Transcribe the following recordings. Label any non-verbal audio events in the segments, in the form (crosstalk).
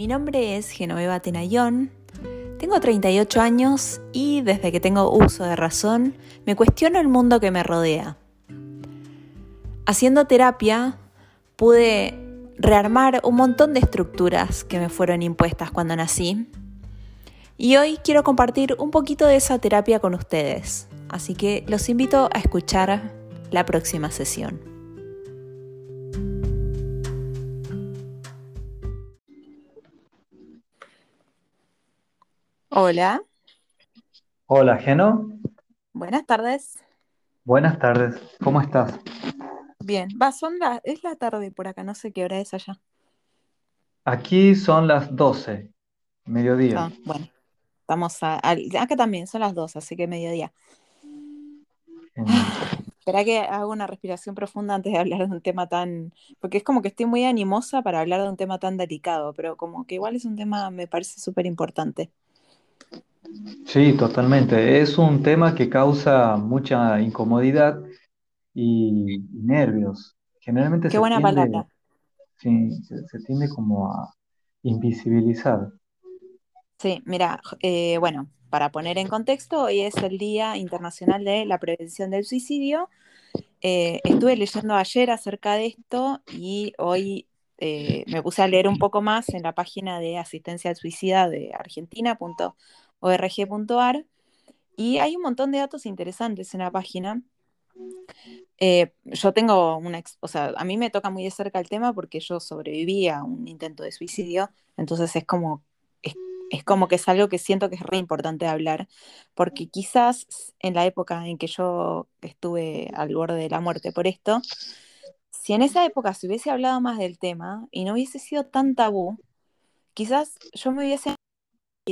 Mi nombre es Genoveva Tenayón, tengo 38 años y desde que tengo uso de razón me cuestiono el mundo que me rodea. Haciendo terapia pude rearmar un montón de estructuras que me fueron impuestas cuando nací y hoy quiero compartir un poquito de esa terapia con ustedes, así que los invito a escuchar la próxima sesión. Hola. Hola, Geno. Buenas tardes. Buenas tardes. ¿Cómo estás? Bien. Va, son la, es la tarde por acá, no sé qué hora es allá. Aquí son las 12, mediodía. Ah, bueno. Estamos a, acá también son las 12, así que mediodía. (laughs) Espera que haga una respiración profunda antes de hablar de un tema tan. Porque es como que estoy muy animosa para hablar de un tema tan delicado, pero como que igual es un tema, me parece súper importante. Sí, totalmente. Es un tema que causa mucha incomodidad y, nervios. Generalmente Qué se buena tiende, palabra. sí, se, se tiende como a invisibilizar. Sí, mira, eh, bueno, para poner en contexto, hoy es el Día Internacional de la Prevención del Suicidio. Eh, estuve leyendo ayer acerca de esto y hoy eh, me (laughs) puse a leer un poco más en la página de asistencia al suicida de argentina.org.ar y hay un montón de datos interesantes en la página. Eh, yo tengo una, o sea, a mí me toca muy de cerca el tema porque yo sobreviví a un intento de suicidio, entonces es como, es, es como que es algo que siento que es re importante hablar, porque quizás en la época en que yo estuve al borde de la muerte por esto, si en esa época se hubiese hablado más del tema y no hubiese sido tan tabú, quizás yo me hubiese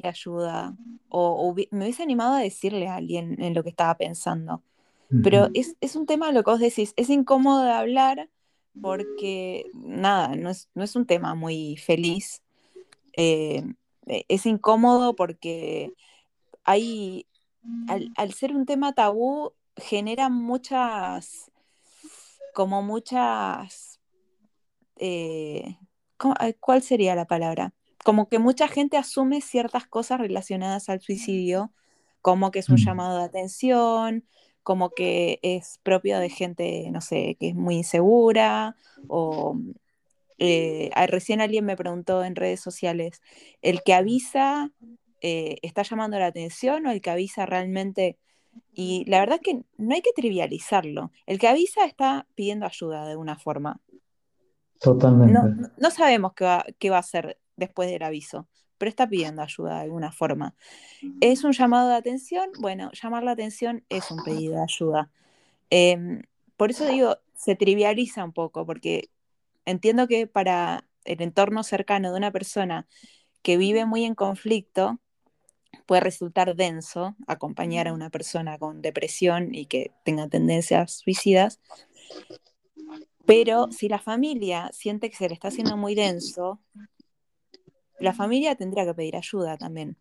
ayuda o, o me hubiese animado a decirle a alguien en lo que estaba pensando. Pero es, es, un tema, lo que vos decís, es incómodo de hablar porque, nada, no es, no es un tema muy feliz. Eh, es incómodo porque hay, al, al, ser un tema tabú, genera muchas, como muchas, eh, ¿cuál sería la palabra? Como que mucha gente asume ciertas cosas relacionadas al suicidio, como que es un llamado de atención, como que es propio de gente, no sé, que es muy insegura o eh, recién alguien me preguntó en redes sociales, ¿el que avisa eh, está llamando la atención o el que avisa realmente? Y la verdad es que no hay que trivializarlo. El que avisa está pidiendo ayuda de una forma. Totalmente. No, no sabemos qué va, qué va a hacer después del aviso pero está pidiendo ayuda de alguna forma. ¿Es un llamado de atención? Bueno, llamar la atención es un pedido de ayuda. Eh, por eso digo, se trivializa un poco, porque entiendo que para el entorno cercano de una persona que vive muy en conflicto, puede resultar denso acompañar a una persona con depresión y que tenga tendencias suicidas. Pero si la familia siente que se le está haciendo muy denso, la familia tendrá que pedir ayuda también.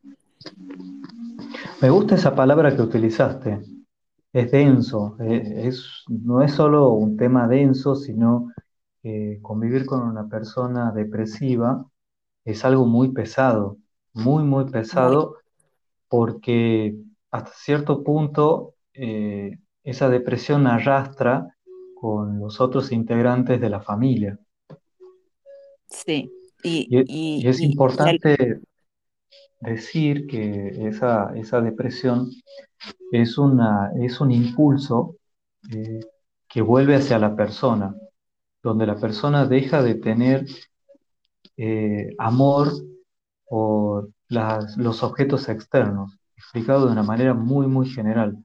Me gusta esa palabra que utilizaste. Es denso. Es, no es solo un tema denso, sino que convivir con una persona depresiva es algo muy pesado, muy, muy pesado. Porque hasta cierto punto eh, esa depresión arrastra con los otros integrantes de la familia. Sí, y, y, y, y es y importante decir que esa, esa depresión es, una, es un impulso eh, que vuelve hacia la persona, donde la persona deja de tener eh, amor por las- los objetos externos, explicado de una manera muy, muy general.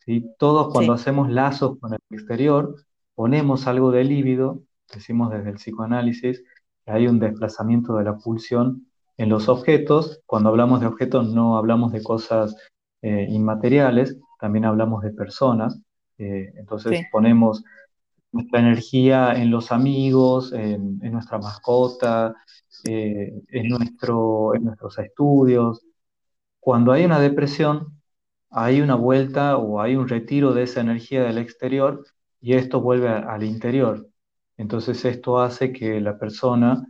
¿sí? Todos cuando sí, hacemos lazos con el exterior, ponemos algo de líbido, decimos desde el psicoanálisis, que hay un desplazamiento de la pulsión en los objetos. Cuando hablamos de objetos no hablamos de cosas eh, inmateriales, también hablamos de personas. Eh, entonces sí, ponemos nuestra energía en los amigos, en, en nuestra mascota, eh, en, nuestro, en nuestros estudios. Cuando hay una depresión, hay una vuelta o hay un retiro de esa energía del exterior y esto vuelve al interior. Entonces esto hace que la persona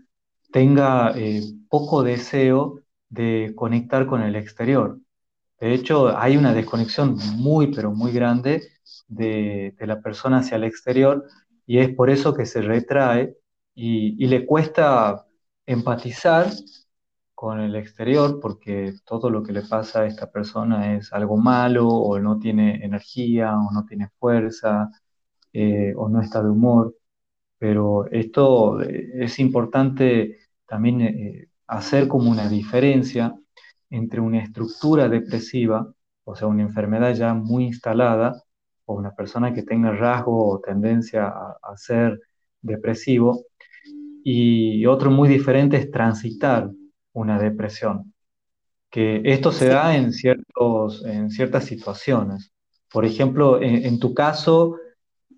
tenga eh, poco deseo de conectar con el exterior. De hecho, hay una desconexión muy, pero muy grande de, la persona hacia el exterior y es por eso que se retrae y, le cuesta empatizar con el exterior porque todo lo que le pasa a esta persona es algo malo o no tiene energía o no tiene fuerza eh, o no está de humor. Pero esto eh, es importante también eh, hacer como una diferencia entre una estructura depresiva, o sea, una enfermedad ya muy instalada, o una persona que tenga rasgo o tendencia a, ser depresivo, y otro muy diferente es transitar una depresión, que esto se da en, ciertos, en ciertas situaciones. Por ejemplo, en, tu caso,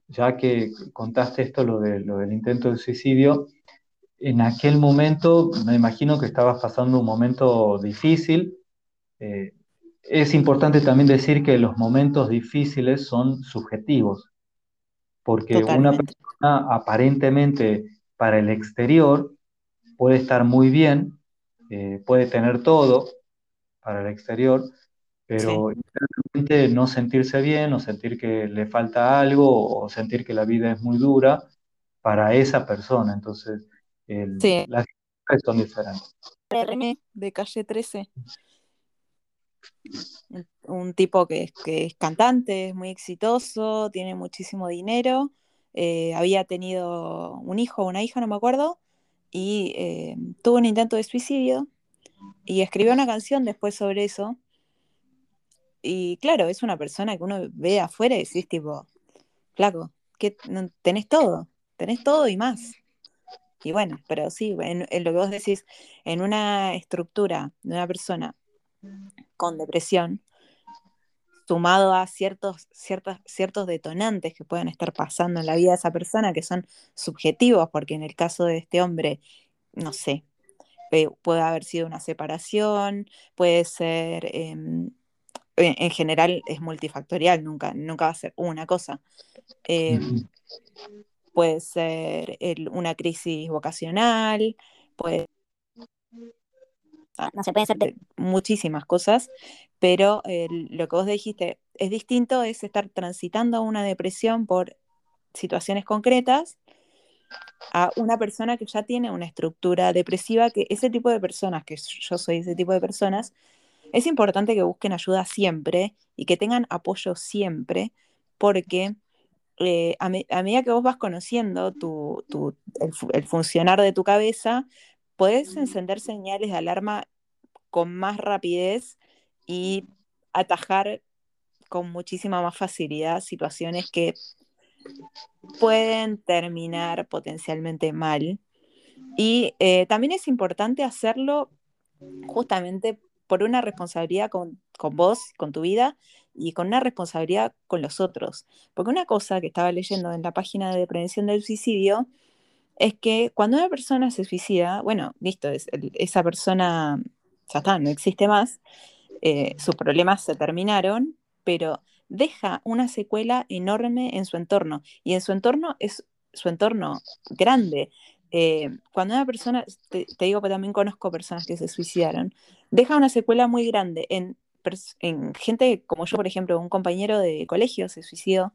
ya que contaste esto, lo, de, lo del intento de suicidio, en aquel momento me imagino que estabas pasando un momento difícil. Eh, es importante también decir que los momentos difíciles son subjetivos, porque una persona aparentemente para el exterior puede estar muy bien, eh, puede tener todo para el exterior, pero no sentirse bien o sentir que le falta algo o sentir que la vida es muy dura para esa persona. Entonces, sí. Las son diferentes. de calle 13. Un tipo que, es cantante, es muy exitoso, tiene muchísimo dinero, eh, había tenido un hijo o una hija, no me acuerdo, y eh, tuvo un intento de suicidio y escribió una canción después sobre eso. Y claro, es una persona que uno ve afuera y decís tipo, flaco, que tenés todo, tenés todo y más. Y bueno, pero sí, en, lo que vos decís, en una estructura de una persona con depresión, sumado a ciertos, ciertos detonantes que puedan estar pasando en la vida de esa persona, que son subjetivos, porque en el caso de este hombre, no sé, puede haber sido una separación, puede ser, em, en, general es multifactorial, nunca, nunca va a ser una cosa. Em, puede ser una crisis vocacional, puede... Ah, no se puede ser muchísimas cosas, pero lo que vos dijiste es distinto, es estar transitando una depresión por situaciones concretas a una persona que ya tiene una estructura depresiva, que ese tipo de personas, que yo soy ese tipo de personas, es importante que busquen ayuda siempre y que tengan apoyo siempre, porque eh, a, medida que vos vas conociendo el, funcionar de tu cabeza, puedes encender señales de alarma con más rapidez y atajar con muchísima más facilidad situaciones que pueden terminar potencialmente mal. Y eh, también es importante hacerlo justamente por una responsabilidad con, con vos, con tu vida, y con una responsabilidad con los otros. Porque una cosa que estaba leyendo en la página de prevención del suicidio es que cuando una persona se suicida, bueno, listo, esa persona ya está, no existe más, eh, sus problemas se terminaron, pero deja una secuela enorme en su entorno. Y en su entorno es su entorno grande. Eh, cuando una persona, te, te digo que también conozco personas que se suicidaron, deja una secuela muy grande en en gente como yo, por ejemplo, un compañero de colegio se suicidó,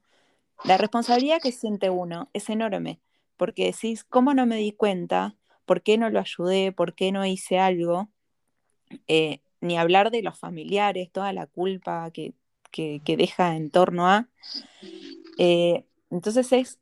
la responsabilidad que siente uno es enorme, porque decís, ¿cómo no me di cuenta? ¿Por qué no lo ayudé? ¿Por qué no hice algo? Eh, ni hablar de los familiares, toda la culpa que, deja en torno a. Eh, entonces es,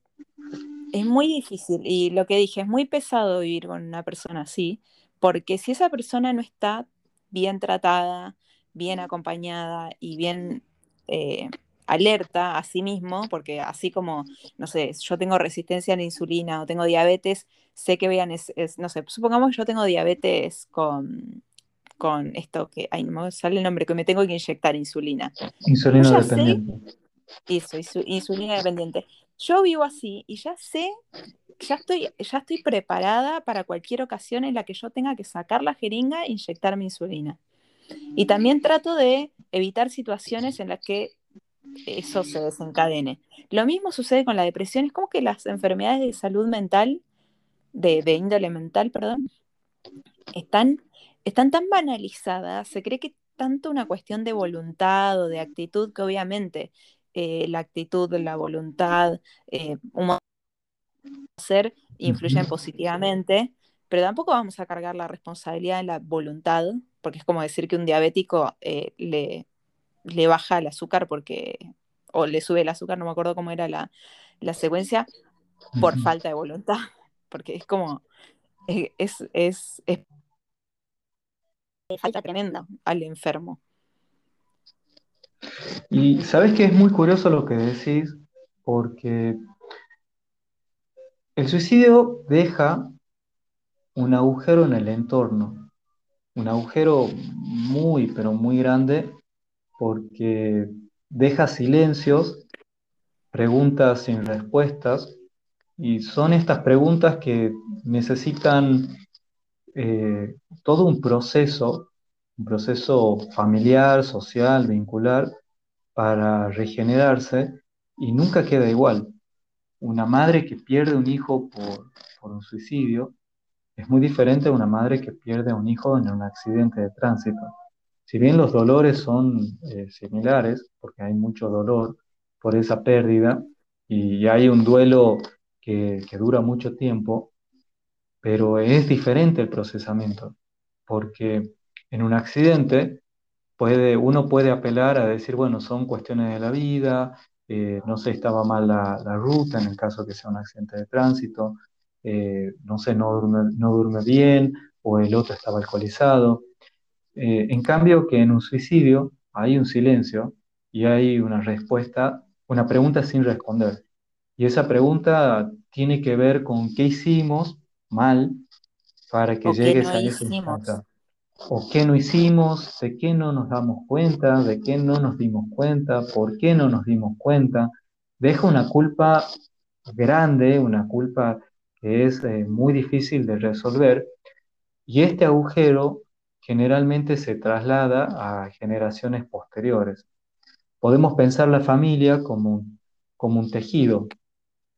es muy difícil y lo que dije, es muy pesado vivir con una persona así, porque si esa persona no está bien tratada, bien acompañada y bien eh, alerta a sí mismo, porque así como, no sé, yo tengo resistencia a la insulina o tengo diabetes, sé que vean, es, no sé, supongamos que yo tengo diabetes con, con esto que, ay, no me sale el nombre, que me tengo que inyectar insulina. Insulina dependiente. eso, insulina dependiente. Yo vivo así y ya sé, ya estoy, ya estoy preparada para cualquier ocasión en la que yo tenga que sacar la jeringa e inyectar mi insulina. Y también trato de evitar situaciones en las que eso se desencadene. Lo mismo sucede con la depresión. Es como que las enfermedades de salud mental, de, índole mental, perdón, están, están tan banalizadas, se cree que tanto una cuestión de voluntad o de actitud que obviamente eh, la actitud, la voluntad, eh, un hacer influyen positivamente, pero tampoco vamos a cargar la responsabilidad en la voluntad, porque es como decir que un diabético eh, le, le baja el azúcar porque, o le sube el azúcar, no me acuerdo cómo era la, la secuencia, por falta de voluntad, (laughs) porque es como, es, es, es falta tremenda al enfermo. Y sabes que es muy curioso lo que decís, porque el suicidio deja un agujero en el entorno, un agujero muy, pero muy grande, porque deja silencios, preguntas sin respuestas, y son estas preguntas que necesitan eh, todo un proceso, un proceso familiar, social, vincular, para regenerarse y nunca queda igual. Una madre que pierde un hijo por, un suicidio es muy diferente a una madre que pierde un hijo en un accidente de tránsito. Si bien los dolores son eh, similares, porque hay mucho dolor por esa pérdida y hay un duelo que, dura mucho tiempo, pero es diferente el procesamiento, porque en un accidente puede, uno puede apelar a decir, bueno, son cuestiones de la vida, eh, no sé, estaba mal la, ruta en el caso que sea un accidente de tránsito, eh, no sé, no duerme, no duerme bien o el otro estaba alcoholizado. Eh, en cambio, que en un suicidio hay un silencio y hay una respuesta, una pregunta sin responder. Y esa pregunta tiene que ver con qué hicimos mal para que llegues a ese instante. O qué no hicimos, de qué no nos damos cuenta, de qué no nos dimos cuenta, por qué no nos dimos cuenta. Deja una culpa grande, una culpa que es eh, muy difícil de resolver. Y este agujero generalmente se traslada a generaciones posteriores. Podemos pensar la familia como, como un tejido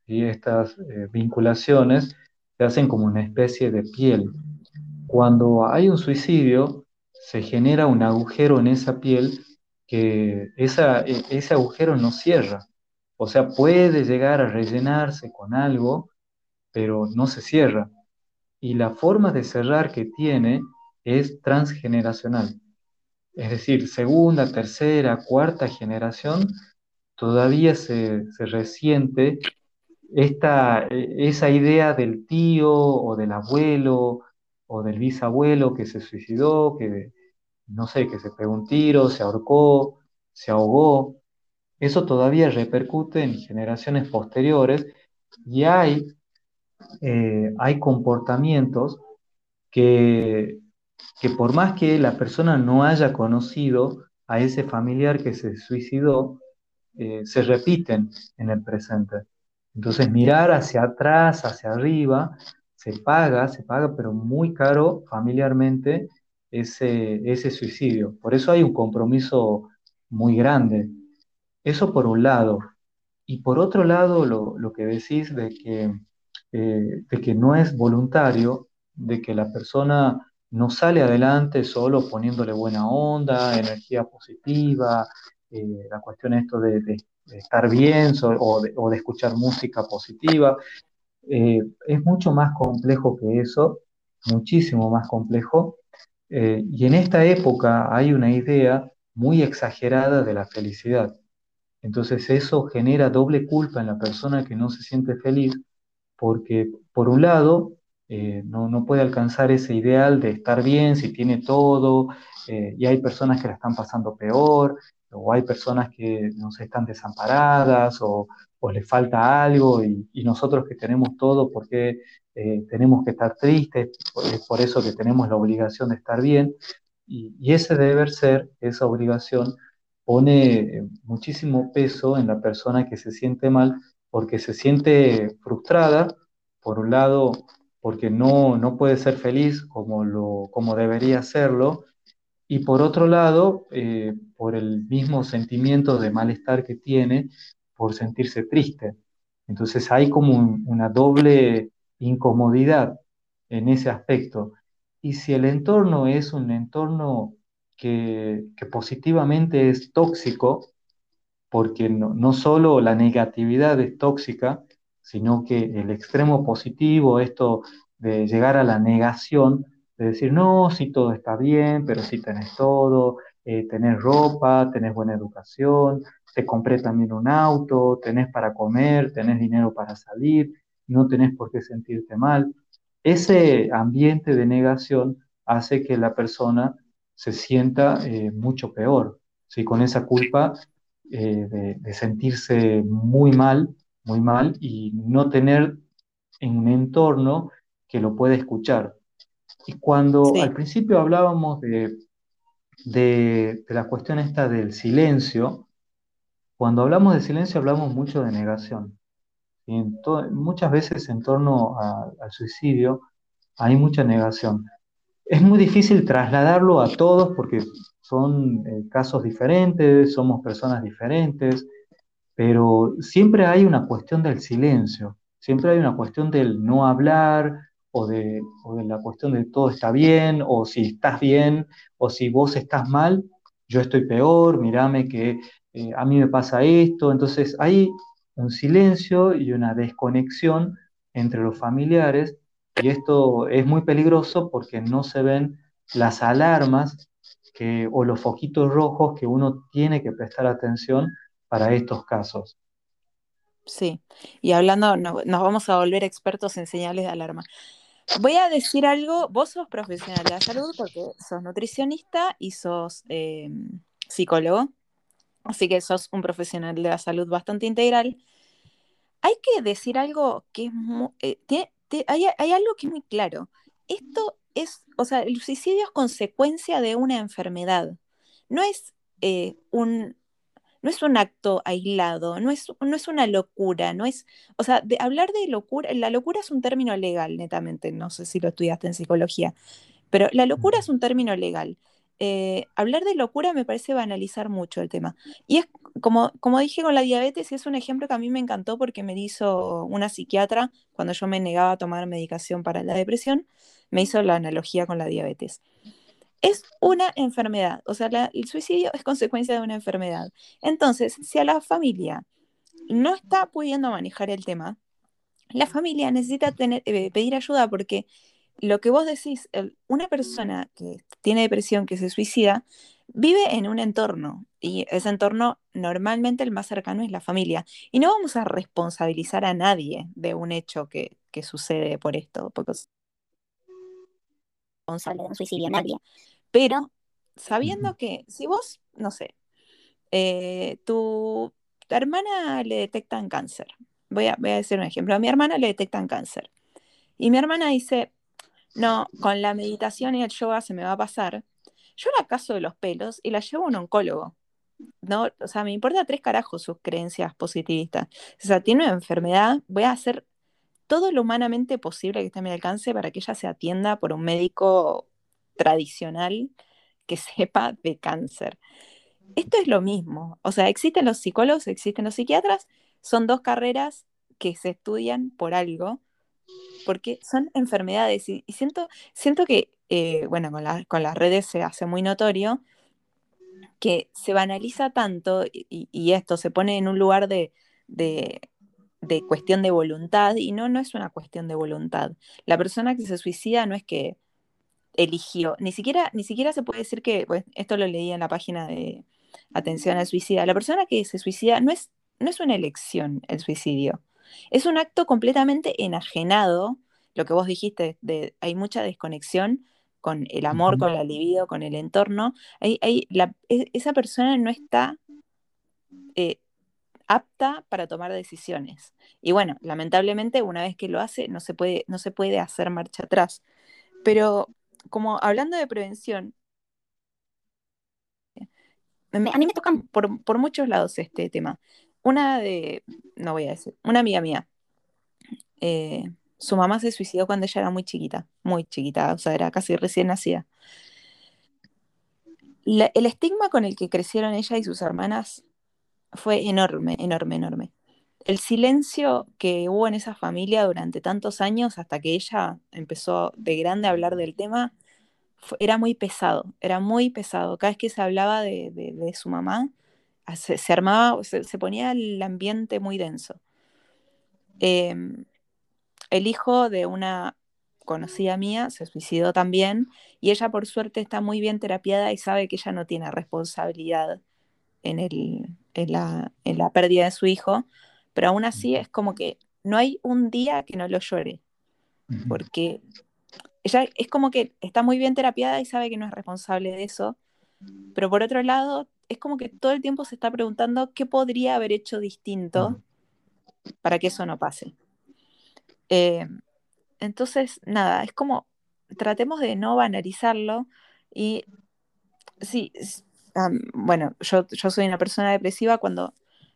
y estas eh, vinculaciones se hacen como una especie de piel. Cuando hay un suicidio, se genera un agujero en esa piel que esa, e, ese agujero no cierra. O sea, puede llegar a rellenarse con algo, pero no se cierra. Y la forma de cerrar que tiene es transgeneracional. Es decir, segunda, tercera, cuarta generación, todavía se, se resiente esta, e, esa idea del tío o del abuelo o del bisabuelo que se suicidó, que no sé, que se pegó un tiro, se ahorcó, se ahogó, eso todavía repercute en generaciones posteriores y hay, eh, hay comportamientos que, que por más que la persona no haya conocido a ese familiar que se suicidó, eh, se repiten en el presente. Entonces mirar hacia atrás, hacia arriba, se paga, se paga, pero muy caro familiarmente ese, ese suicidio. Por eso hay un compromiso muy grande. Eso por un lado. Y por otro lado, lo, que decís de que, eh, de que no es voluntario, de que la persona no sale adelante solo poniéndole buena onda, energía positiva, eh, la cuestión esto de, estar bien o, de, escuchar música positiva. Eh, es mucho más complejo que eso, muchísimo más complejo. Eh, y en esta época hay una idea muy exagerada de la felicidad. Entonces eso genera doble culpa en la persona que no se siente feliz, porque por un lado eh, no, no, puede alcanzar ese ideal de estar bien si tiene todo, y hay personas que la están pasando peor, o hay personas que nos están desamparadas o, o les falta algo y, nosotros que tenemos todo, porque eh, tenemos que estar tristes? Es por eso que tenemos la obligación de estar bien. Y, y ese deber ser, esa obligación, pone eh, muchísimo peso en la persona que se siente mal porque se siente frustrada, por un lado, porque no, no puede ser feliz como, lo, como debería serlo, y por otro lado, eh, por el mismo sentimiento de malestar que tiene por sentirse triste. Entonces hay como una doble incomodidad en ese aspecto. y si el entorno es un entorno que, que positivamente es tóxico, porque no, no solo la negatividad es tóxica, sino que el extremo positivo, esto de llegar a la negación, de decir, no, si todo está bien, pero si tenés todo, eh, tenés ropa, tenés buena educación, te compré también un auto, tenés para comer, tenés dinero para salir, no tenés por qué sentirte mal. Ese ambiente de negación hace que la persona se sienta eh, mucho peor, ¿sí? con esa culpa eh, de, de sentirse muy mal, muy mal y no tener en un entorno que lo pueda escuchar. Y cuando al principio hablábamos de, de, de la cuestión esta del silencio, cuando hablamos de silencio hablamos mucho de negación. Y en muchas veces en torno a- al suicidio hay mucha negación. Es muy difícil trasladarlo a todos porque son eh, casos diferentes, somos personas diferentes, pero siempre hay una cuestión del silencio, siempre hay una cuestión del no hablar o de, la cuestión de todo está bien o si estás bien o si vos estás mal, yo estoy peor, mírame que eh, a mí me pasa esto. Entonces hay un silencio y una desconexión entre los familiares y esto es muy peligroso porque no se ven las alarmas que, o los foquitos rojos que uno tiene que prestar atención para estos casos. sí. Y hablando, no- nos vamos a volver expertos en señales de alarma. Voy a decir algo, vos sos profesional de la salud porque sos nutricionista y sos eh, psicólogo, así que sos un profesional de la salud bastante integral. Hay que decir algo que es mu- eh, tiene- te- hay, hay algo que es muy claro. Esto es, o sea, el suicidio es consecuencia de una enfermedad. No es eh, un, no es un acto aislado, no es, no es una locura, no es, o sea, de hablar de locura, la locura es un término legal, netamente, no sé si lo estudiaste en psicología, pero la locura es un término legal. Eh, hablar de locura me parece banalizar mucho el tema. Y es como, como dije con la diabetes, es un ejemplo que a mí me encantó porque me hizo una psiquiatra cuando yo me negaba a tomar medicación para la depresión, me hizo la analogía con la diabetes. Es una enfermedad, o sea, la- el suicidio es consecuencia de una enfermedad. Entonces, si a la familia no está pudiendo manejar el tema, la familia necesita tener, eh, pedir ayuda porque lo que vos decís, una persona que tiene depresión, que se suicida, vive en un entorno y ese entorno normalmente el más cercano es la familia. Y no vamos a responsabilizar a nadie de un hecho que, que sucede por esto, responsable de un suicidio nadie. Pero sabiendo que si vos, no sé, eh, tu, tu hermana le detectan cáncer, voy a, voy a decir un ejemplo, a mi hermana le detectan cáncer y mi hermana dice, no, con la meditación y el yoga se me va a pasar, yo la caso de los pelos y la llevo a un oncólogo. No, o sea, me importa tres carajos sus creencias positivistas. O sea, tiene una enfermedad, voy a hacer todo lo humanamente posible que esté a mi alcance para que ella se atienda por un médico tradicional que (laughs) sepa de cáncer. Esto es lo mismo. O sea, existen los psicólogos, existen los psiquiatras, son dos carreras que se estudian por algo, porque son enfermedades. Y, y siento, siento que, eh, bueno, con, la- con las redes se hace muy notorio que se banaliza tanto y, esto se pone en un lugar de, de, de cuestión de voluntad, y no, no es una cuestión de voluntad. La persona que se suicida no es que eligió, ni siquiera, ni siquiera se puede decir que, pues, esto lo leí en la página de Atención al Suicida, la persona que se suicida no es, no es una elección el suicidio, es un acto completamente enajenado, lo que vos dijiste, de, hay mucha desconexión con el amor, con la libido, con el entorno, hay, hay, la, e- esa persona no está eh, apta para tomar decisiones. Y bueno, lamentablemente una vez que lo hace no se puede, no se puede hacer marcha atrás. Pero como hablando de prevención, a mí me tocan por, por muchos lados este tema. Una de, no voy a decir, una amiga mía, eh, su mamá se suicidó cuando ella era muy chiquita, muy chiquita, o sea, era casi recién nacida. El estigma con el que crecieron ella y sus hermanas fue enorme, enorme, enorme. El silencio que hubo en esa familia durante tantos años hasta que ella empezó de grande a hablar del tema era muy pesado, era muy pesado. Cada vez que se hablaba de, su mamá, se, armaba, se, ponía el ambiente muy denso. Em, el hijo de una conocida mía se suicidó también y ella por suerte está muy bien terapiada y sabe que ella no tiene responsabilidad en, el, en, la, en la pérdida de su hijo, pero aún así es como que no hay un día que no lo llore, porque ella es como que está muy bien terapiada y sabe que no es responsable de eso, pero por otro lado, es como que todo el tiempo se está preguntando qué podría haber hecho distinto para que eso no pase. Eh, entonces, nada, es como, tratemos de no banalizarlo y sí, bueno, yo, yo soy una persona depresiva cuando,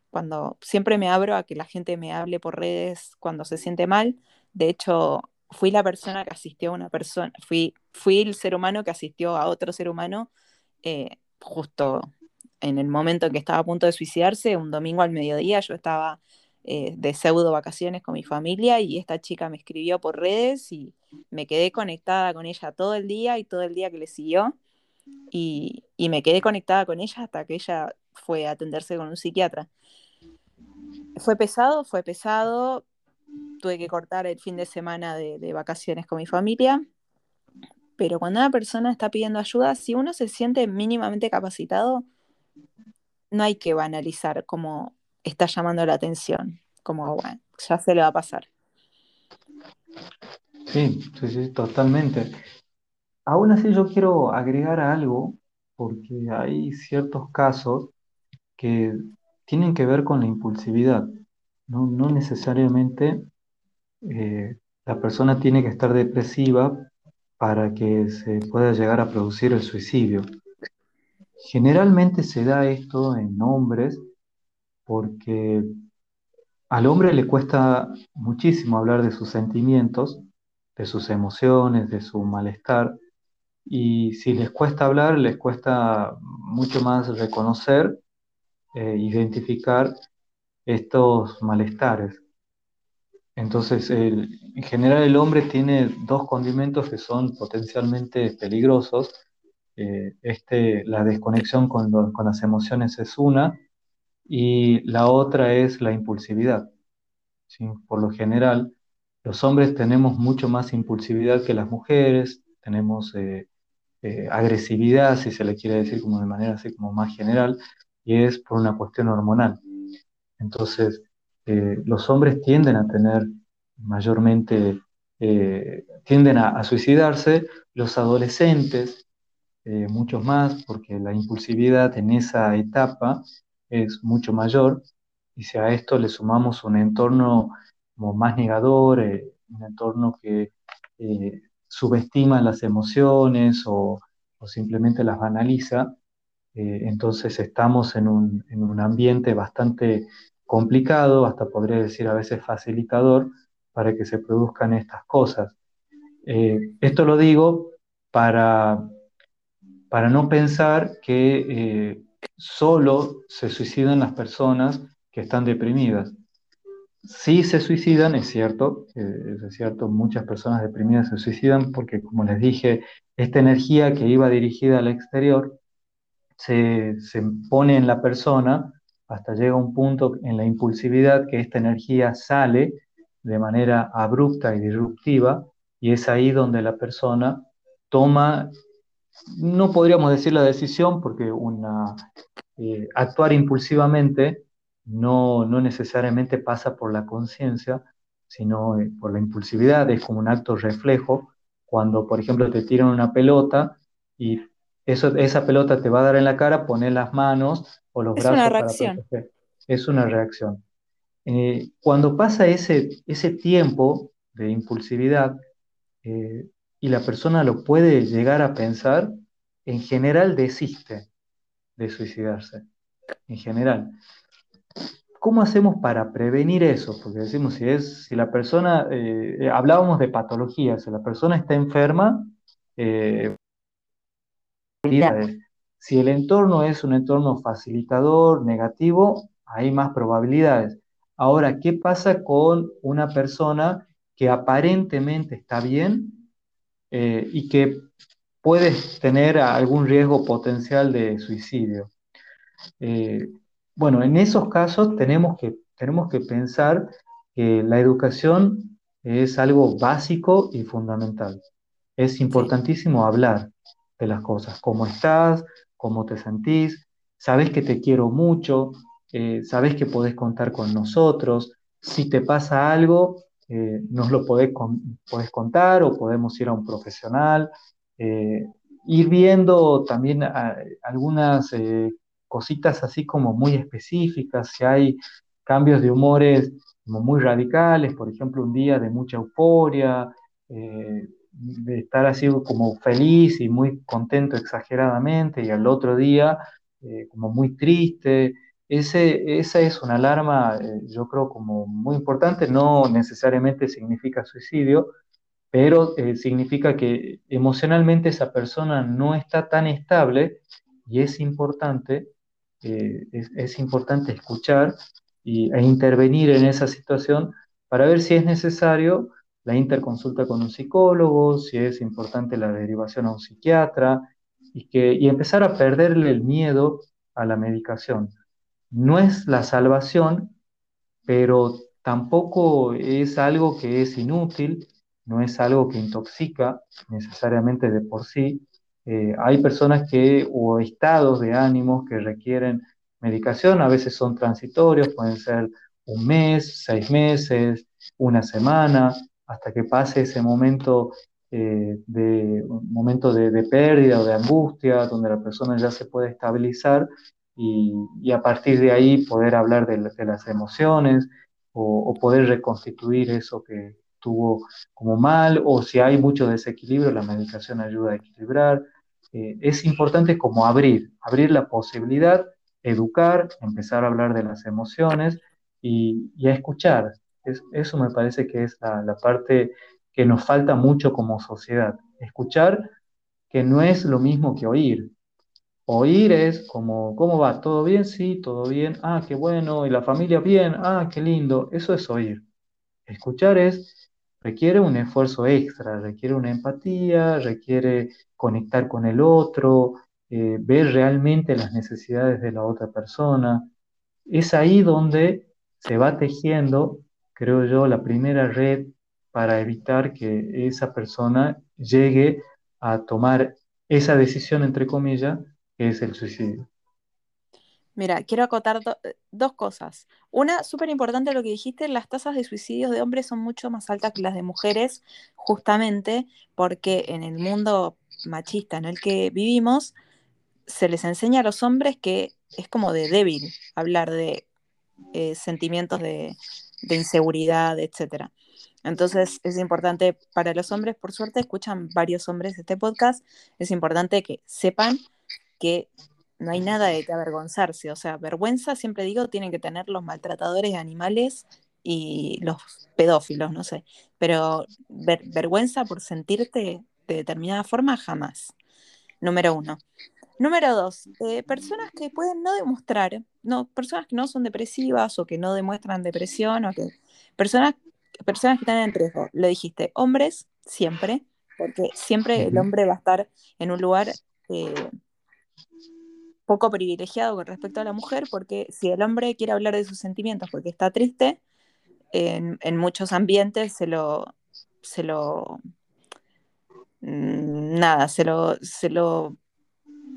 cuando siempre me abro a que la gente me hable por redes cuando se siente mal. De hecho, fui la persona que asistió a una persona, fui, fui el ser humano que asistió a otro ser humano eh, justo en el momento en que estaba a punto de suicidarse, un domingo al mediodía, yo estaba eh, de pseudo vacaciones con mi familia y esta chica me escribió por redes y me quedé conectada con ella todo el día y todo el día que le siguió y, y me quedé conectada con ella hasta que ella fue a atenderse con un psiquiatra. Fue pesado, fue pesado, tuve que cortar el fin de semana de, vacaciones con mi familia, pero cuando una persona está pidiendo ayuda, si uno se siente mínimamente capacitado, no hay que banalizar como está llamando la atención, como, bueno, ya se le va a pasar. Sí, sí, sí, totalmente. Aún así yo quiero agregar algo, porque hay ciertos casos que tienen que ver con la impulsividad. No, necesariamente eh, la persona tiene que estar depresiva para que se pueda llegar a producir el suicidio. Generalmente se da esto en hombres porque al hombre le cuesta muchísimo hablar de sus sentimientos, de sus emociones, de su malestar, y si les cuesta hablar, les cuesta mucho más reconocer, e identificar estos malestares. Entonces, en general el hombre tiene dos condimentos que son potencialmente peligrosos. Eh, este, la desconexión con, las emociones es una y la otra es la impulsividad. Por lo general, los hombres tenemos mucho más impulsividad que las mujeres, tenemos eh, eh, agresividad, si se le quiere decir como de manera así como más general, y es por una cuestión hormonal. Entonces, los hombres tienden a tener mayormente, eh, tienden a, suicidarse, los adolescentes, eh, muchos más, porque la impulsividad en esa etapa es mucho mayor, y si a esto le sumamos un entorno más negador, eh, un entorno que subestima las emociones o, o simplemente las banaliza, entonces estamos en un, en un, ambiente bastante complicado, hasta podría decir a veces facilitador, para que se produzcan estas cosas. Eh, esto lo digo para, para no pensar que eh, solo se suicidan las personas que están deprimidas. Sí se suicidan, es cierto, eh, es cierto, muchas personas deprimidas se suicidan porque, como les dije, esta energía que iba dirigida al exterior se, se pone en la persona hasta llega un punto en la impulsividad que esta energía sale de manera abrupta y disruptiva y es ahí donde la persona toma, no podríamos decir la decisión porque una, eh, actuar impulsivamente no, no, necesariamente pasa por la conciencia, sino eh, por la impulsividad, es como un acto reflejo. Cuando, por ejemplo, te tiran una pelota y eso, esa pelota te va a dar en la cara, poner las manos o los brazos una reacción. Es una reacción. Eh, cuando pasa ese, ese tiempo de impulsividad eh, y la persona lo puede llegar a pensar, en general desiste de suicidarse. En general. ¿Cómo hacemos para prevenir eso? Porque decimos, si, es, si la persona, eh, hablábamos de patologías, si la persona está enferma, si el entorno es un entorno facilitador, negativo, hay más probabilidades. Ahora, ¿qué pasa con una persona que aparentemente está bien eh, y que puedes tener algún riesgo potencial de suicidio. Eh, bueno, en esos casos tenemos que, tenemos que pensar que la educación es algo básico y fundamental. Es importantísimo hablar de las cosas, cómo estás, cómo te sentís, sabes que te quiero mucho, eh, sabes que podés contar con nosotros, si te pasa algo, eh, nos lo podés, contar o podemos ir a un profesional, eh, ir viendo también algunas cositas así como muy específicas, si hay cambios de humores como muy radicales, por ejemplo, un día de mucha euforia, de estar así como feliz y muy contento exageradamente y al otro día eh, como muy triste. Ese, esa es una alarma, eh, yo creo, como muy importante. No necesariamente significa suicidio, pero eh, significa que emocionalmente esa persona no está tan estable y es importante, es, es, importante escuchar y, e intervenir en esa situación para ver si es necesario la interconsulta con un psicólogo, si es importante la derivación a un psiquiatra y, que, y empezar a perderle el miedo a la medicación. No es la salvación, pero tampoco es algo que es inútil, no es algo que intoxica necesariamente de por sí. Eh, hay personas que, o estados de ánimos que requieren medicación, a veces son transitorios, pueden ser un mes, seis meses, una semana, hasta que pase ese momento eh, de, momento de, pérdida o de angustia, donde la persona ya se puede estabilizar y, a partir de ahí poder hablar de, las emociones o, poder reconstituir eso que tuvo como mal o si hay mucho desequilibrio, la medicación ayuda a equilibrar. Eh, es importante como abrir, abrir la posibilidad, educar, empezar a hablar de las emociones y, a escuchar, eso me parece que es la, parte que nos falta mucho como sociedad. Escuchar que no es lo mismo que oír. Oír es como, ¿cómo va? ¿Todo bien? Sí, todo bien. Ah, qué bueno. ¿Y la familia bien? Ah, qué lindo. Eso es oír. Escuchar es, requiere un esfuerzo extra, requiere una empatía, requiere conectar con el otro, eh, ver realmente las necesidades de la otra persona. Es ahí donde se va tejiendo creo yo, la primera red para evitar que esa persona llegue a tomar esa decisión, entre comillas, que es el suicidio. Mira, quiero acotar eh, dos cosas. Una, súper importante lo que dijiste, las tasas de suicidios de hombres son mucho más altas que las de mujeres, justamente porque en el mundo machista en el que vivimos, se les enseña a los hombres que es como de débil hablar de eh, sentimientos de, de inseguridad, etc. Entonces es importante para los hombres, por suerte escuchan varios hombres este podcast, es importante que sepan que no hay nada de que avergonzarse, o sea, vergüenza, siempre digo, tienen que tener los maltratadores de animales y los pedófilos, no sé, pero vergüenza por sentirte de determinada forma, jamás. Número uno. Número dos, eh, personas que pueden no demostrar, no, personas que no son depresivas o que no demuestran depresión, o que personas, personas que están en riesgo. Lo dijiste, hombres, siempre, porque siempre el hombre va a estar en un lugar eh, poco privilegiado con respecto a la mujer, porque si el hombre quiere hablar de sus sentimientos porque está triste, en, en muchos ambientes se lo, se lo, mm, nada, se lo, se lo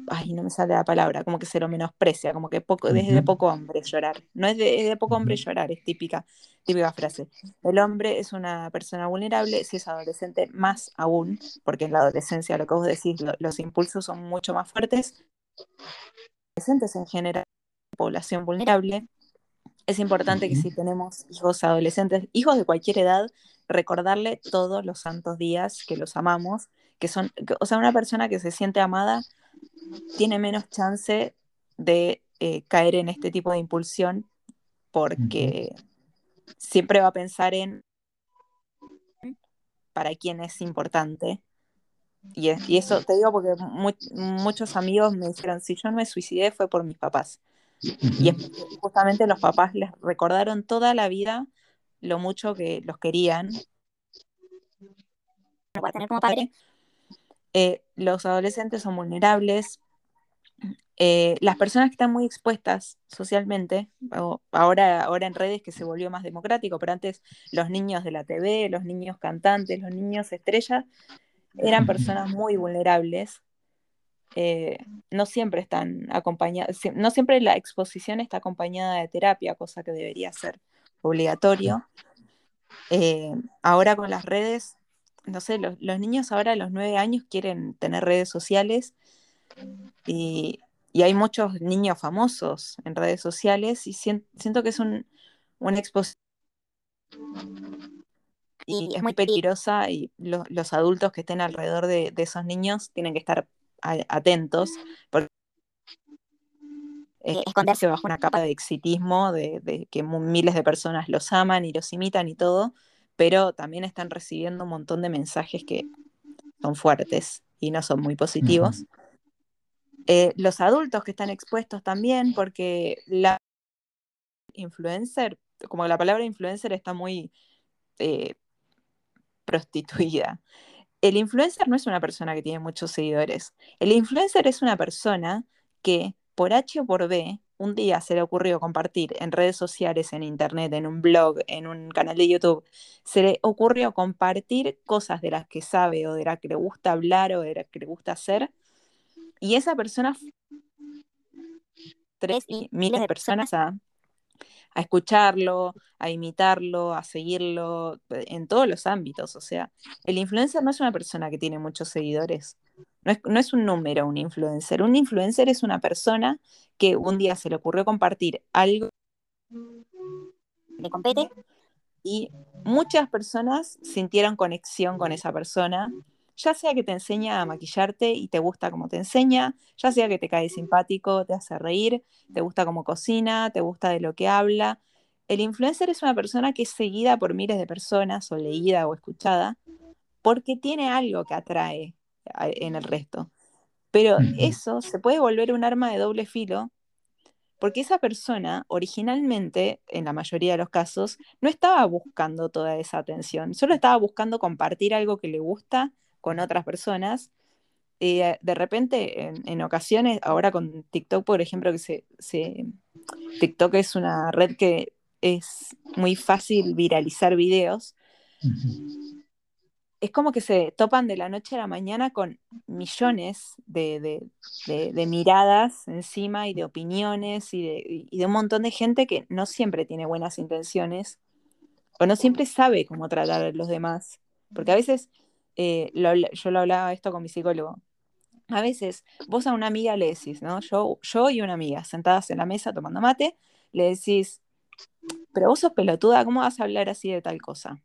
ay, no me sale la palabra, como que se lo menosprecia, como que poco, es de poco hombre llorar. No es de, poco hombre llorar, es típica, típica frase. El hombre es una persona vulnerable, si es adolescente, más aún, porque en la adolescencia, lo que vos decís, los impulsos son mucho más fuertes. Adolescentes en general, población vulnerable. Es importante que si tenemos hijos adolescentes, hijos de cualquier edad, recordarle todos los santos días que los amamos, que son, o sea, una persona que se siente amada tiene menos chance de eh, caer en este tipo de impulsión porque siempre va a pensar en para quién es importante. Y, eso te digo porque muchos amigos me dijeron, si yo no me suicidé fue por mis papás. Y justamente los papás les recordaron toda la vida lo mucho que los querían. tener como padre Eh, los adolescentes son vulnerables. Eh, las personas que están muy expuestas socialmente, ahora, ahora en redes que se volvió más democrático, pero antes los niños de la TV, los niños cantantes, los niños estrellas, eran personas muy vulnerables. Eh, no siempre están acompañadas, no siempre la exposición está acompañada de terapia, cosa que debería ser obligatorio. Eh, ahora con las redes, no sé, los, niños ahora a los nueve años quieren tener redes sociales y, hay muchos niños famosos en redes sociales y siento, que es un, una exposición y es muy peligrosa y los adultos que estén alrededor de, esos niños tienen que estar atentos porque esconderse bajo una capa de exitismo, de, que miles de personas los aman y los imitan y todo, pero también están recibiendo un montón de mensajes que son fuertes y no son muy positivos. Eh, los adultos que están expuestos también, porque la influencer, como la palabra influencer está muy eh, prostituida. El influencer no es una persona que tiene muchos seguidores. El influencer es una persona que por H o por B un día se le ocurrió compartir en redes sociales, en internet, en un blog, en un canal de YouTube, se le ocurrió compartir cosas de las que sabe o de las que le gusta hablar o de las que le gusta hacer. Y esa persona, tres y miles de personas a a escucharlo, a imitarlo, a seguirlo eh, en todos los ámbitos. O sea, el influencer no es una persona que tiene muchos seguidores. No es, un número un influencer. Un influencer es una persona que un día se le ocurrió compartir algo que compete y muchas personas sintieron conexión con esa persona ya sea que te enseña a maquillarte y te gusta cómo te enseña, ya sea que te cae simpático, te hace reír, te gusta cómo cocina, te gusta de lo que habla. El influencer es una persona que es seguida por miles de personas o leída o escuchada porque tiene algo que atrae en el resto. Pero eso se puede volver un arma de doble filo porque esa persona originalmente, en la mayoría de los casos, no estaba buscando toda esa atención, solo estaba buscando compartir algo que le gusta con otras personas. Y eh, de repente, en, ocasiones, ahora con TikTok, por ejemplo, que se, TikTok es una red que es muy fácil viralizar videos. Es como que se topan de la noche a la mañana con millones de, miradas encima y de opiniones y de, y de un montón de gente que no siempre tiene buenas intenciones o no siempre sabe cómo tratar a los demás. Porque a veces eh, yo lo hablaba esto con mi psicólogo. A veces vos a una amiga le decís, ¿no? Yo, yo y una amiga sentadas en la mesa tomando mate, le decís, pero vos sos pelotuda, ¿cómo vas a hablar así de tal cosa?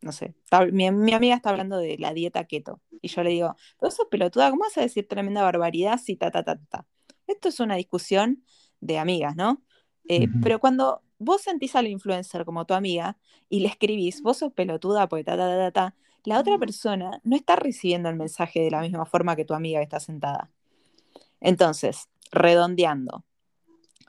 No sé, mi, amiga está hablando de la dieta keto y yo le digo, pero vos sos pelotuda, ¿cómo vas a decir tremenda barbaridad si ta, ta, ta, ta? Esto es una discusión de amigas, ¿no? Eh, pero cuando vos sentís al influencer como tu amiga y le escribís, vos sos pelotuda porque ta, ta, ta, ta, ta, la otra persona no está recibiendo el mensaje de la misma forma que tu amiga que está sentada. Entonces, redondeando,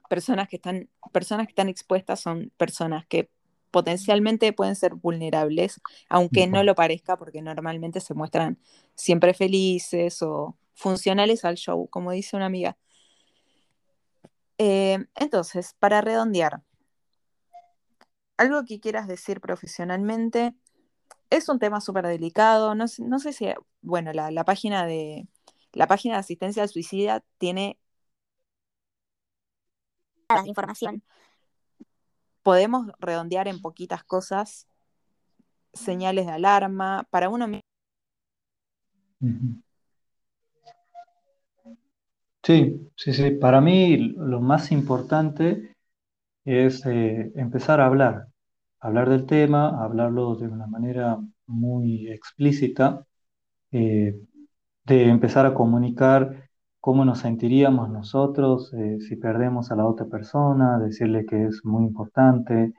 personas que están, personas que están expuestas son personas que potencialmente pueden ser vulnerables, aunque no lo parezca, porque normalmente se muestran siempre felices o funcionales al show, como dice una amiga. Eh, entonces, para redondear, algo que quieras decir profesionalmente, es un tema súper delicado. No, sé si, bueno, la, página de la página de asistencia al suicida tiene información. Podemos redondear en poquitas cosas señales de alarma para uno mismo. Sí, sí, sí. Para mí lo más importante es eh, empezar a hablar, hablar del tema, hablarlo de una manera muy explícita, eh, de empezar a comunicar cómo nos sentiríamos nosotros eh, si perdemos a la otra persona, decirle que es muy importante.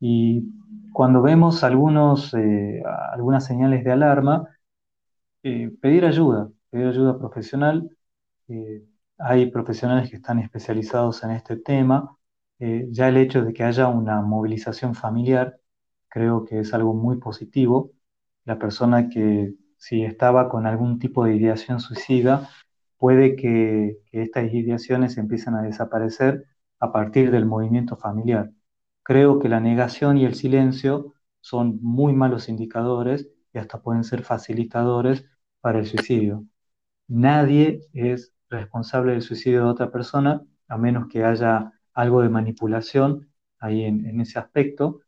Y cuando vemos algunos, eh, algunas señales de alarma, pedir ayuda, pedir ayuda profesional. hay profesionales que están especializados en este tema eh, ya el hecho de que haya una movilización familiar creo que es algo muy positivo. La persona que si estaba con algún tipo de ideación suicida, puede que, que estas ideaciones empiecen a desaparecer a partir del movimiento familiar. Creo que la negación y el silencio son muy malos indicadores y hasta pueden ser facilitadores para el suicidio. Nadie es responsable del suicidio de otra persona a menos que haya algo de manipulación ahí en, ese aspecto,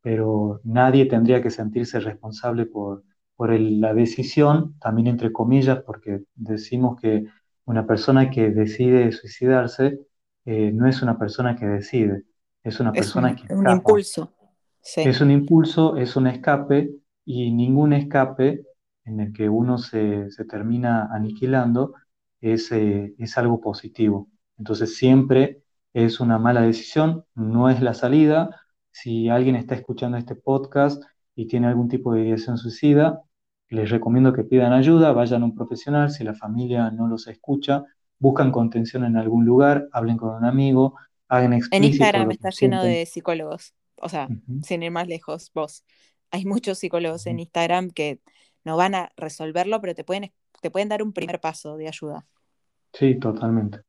pero nadie tendría que sentirse responsable por, por la decisión, también entre comillas, porque decimos que una persona que decide suicidarse eh, no es una persona que decide, es una persona que... Un impulso. Es un impulso, es un escape y ningún escape en el que uno se, termina aniquilando es, eh, es algo positivo. Entonces siempre es una mala decisión, no es la salida. Si alguien está escuchando este podcast y tiene algún tipo de ideación suicida, les recomiendo que pidan ayuda, vayan a un profesional, si la familia no los escucha, buscan contención en algún lugar, hablen con un amigo, hagan. En Instagram está lleno de psicólogos, o sea, sin ir más lejos, vos. Hay muchos psicólogos en Instagram que no van a resolverlo, pero te pueden, te pueden dar un primer paso de ayuda. Sí, totalmente.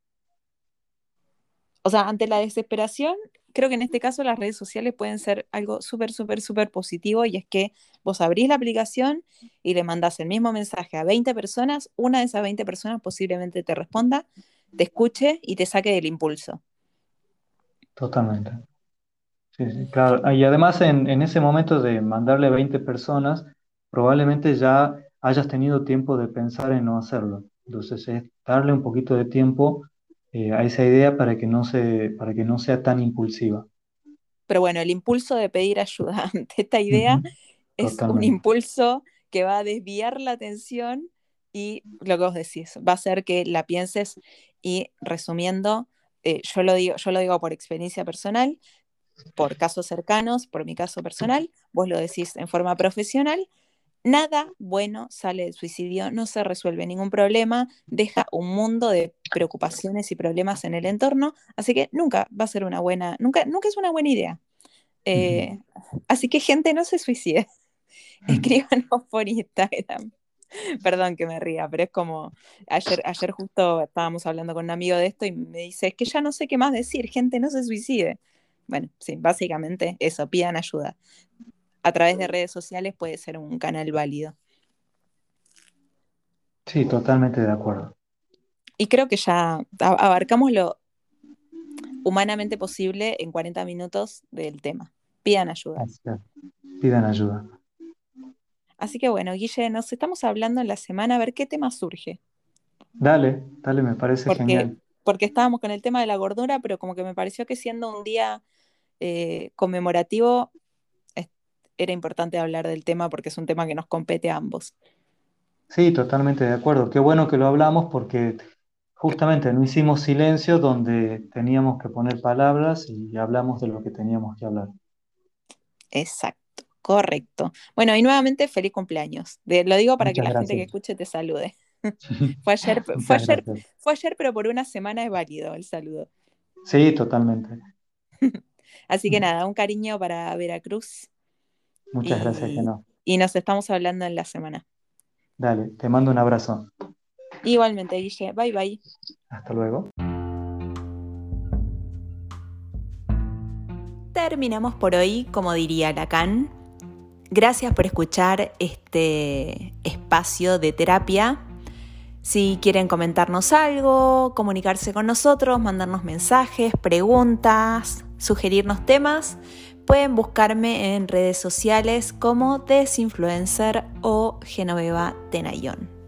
O sea, ante la desesperación, creo que en este caso las redes sociales pueden ser algo súper, súper, súper positivo y es que vos abrís la aplicación y le mandás el mismo mensaje a 20 personas, una de esas 20 personas posiblemente te responda, te escuche y te saque del impulso. Totalmente. Sí, sí, claro. Y además en, en ese momento de mandarle a 20 personas, probablemente ya hayas tenido tiempo de pensar en no hacerlo. Entonces es darle un poquito de tiempo eh, a esa idea para que, no se, para que no sea tan impulsiva. Pero bueno, el impulso de pedir ayuda (laughs) ante esta idea es un impulso que va a desviar la atención y lo que vos decís, va a hacer que la pienses y resumiendo, eh, yo, lo digo, yo lo digo por experiencia personal, por casos cercanos, por mi caso personal, vos lo decís en forma profesional, Nada bueno sale del suicidio, no se resuelve ningún problema, deja un mundo de preocupaciones y problemas en el entorno, así que nunca va a ser una buena, nunca, nunca es una buena idea. Eh, así que gente, no se suicide. (laughs) Escríbanos por Instagram. Perdón que me ría, pero es como, ayer, ayer justo estábamos hablando con un amigo de esto y me dice, es que ya no sé qué más decir, gente, no se suicide. Bueno, sí, básicamente eso, pidan ayuda a través de redes sociales puede ser un canal válido. Sí, totalmente de acuerdo. Y creo que ya abarcamos lo humanamente posible en 40 minutos del tema. Pidan ayuda. Pidan ayuda. Así que bueno, Guille, nos estamos hablando en la semana a ver qué tema surge. Dale, dale, me parece genial. Porque estábamos con el tema de la gordura, pero como que me pareció que siendo un día eh, conmemorativo era importante hablar del tema porque es un tema que nos compete a ambos. Sí, totalmente de acuerdo. Qué bueno que lo hablamos porque justamente no hicimos silencio donde teníamos que poner palabras y hablamos de lo que teníamos que hablar. Exacto, correcto. Bueno, y nuevamente feliz cumpleaños. lo digo para que la gente que escuche te salude. (laughs) fue, ayer, fue, ayer, fue ayer, pero por una semana es válido el saludo. Sí, totalmente. (laughs) Así que nada, un cariño para Veracruz Muchas gracias, Geno. Y nos estamos hablando en la semana. Dale, te mando un abrazo. Igualmente, Guille. Bye bye. Hasta luego. Terminamos por hoy, como diría Lacan. Gracias por escuchar este espacio de terapia. Si quieren comentarnos algo, comunicarse con nosotros, mandarnos mensajes, preguntas, sugerirnos temas, Pueden buscarme en redes sociales como Desinfluencer o Genoveva Tenayón.